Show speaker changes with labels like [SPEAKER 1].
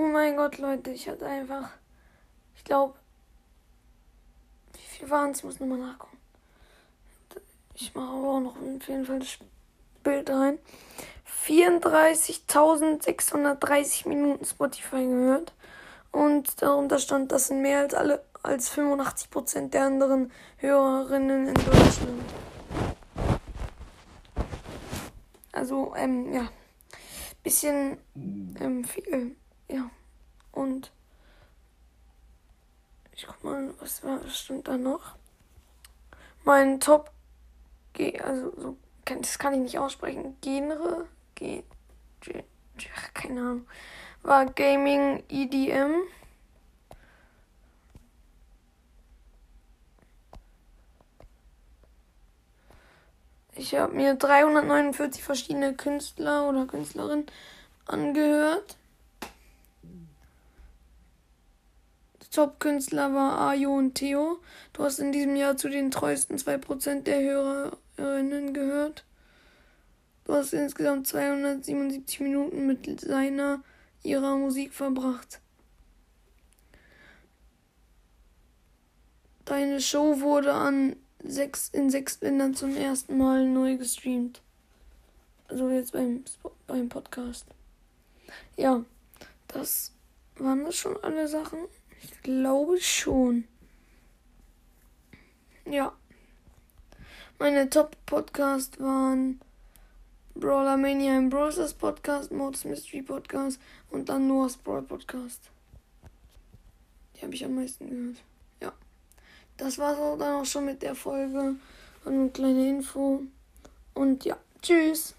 [SPEAKER 1] mein Gott, Leute, ich hatte einfach, ich glaube, wie viel waren es? Muss nochmal nachgucken. Ich mache aber auch noch auf jeden Fall das Bild rein. 34.630 Minuten Spotify gehört. Und darunter stand, das sind mehr als alle als 85% der anderen Hörerinnen in Deutschland. Also, ähm, ja. Bisschen ähm, viel. Ja. Und ich guck mal, was, was stimmt da noch? Mein Top G, also so, das kann ich nicht aussprechen. Genre, G, G, G keine Ahnung. War Gaming EDM. Ich habe mir 349 verschiedene Künstler oder Künstlerinnen angehört. Top-Künstler war Ayo und Theo. Du hast in diesem Jahr zu den treuesten 2% der Hörerinnen gehört. Du hast insgesamt 277 Minuten mit seiner, ihrer Musik verbracht. Deine Show wurde an sechs, in sechs Ländern zum ersten Mal neu gestreamt. Also jetzt beim, beim Podcast. Ja, das waren das schon alle Sachen. Ich glaube schon. Ja. Meine Top-Podcasts waren Brawler Mania im Brawlers Podcast, Modus Mystery Podcast und dann Noah's Brawl Podcast. Die habe ich am meisten gehört. Ja. Das war's auch dann auch schon mit der Folge. Eine kleine Info. Und ja, tschüss.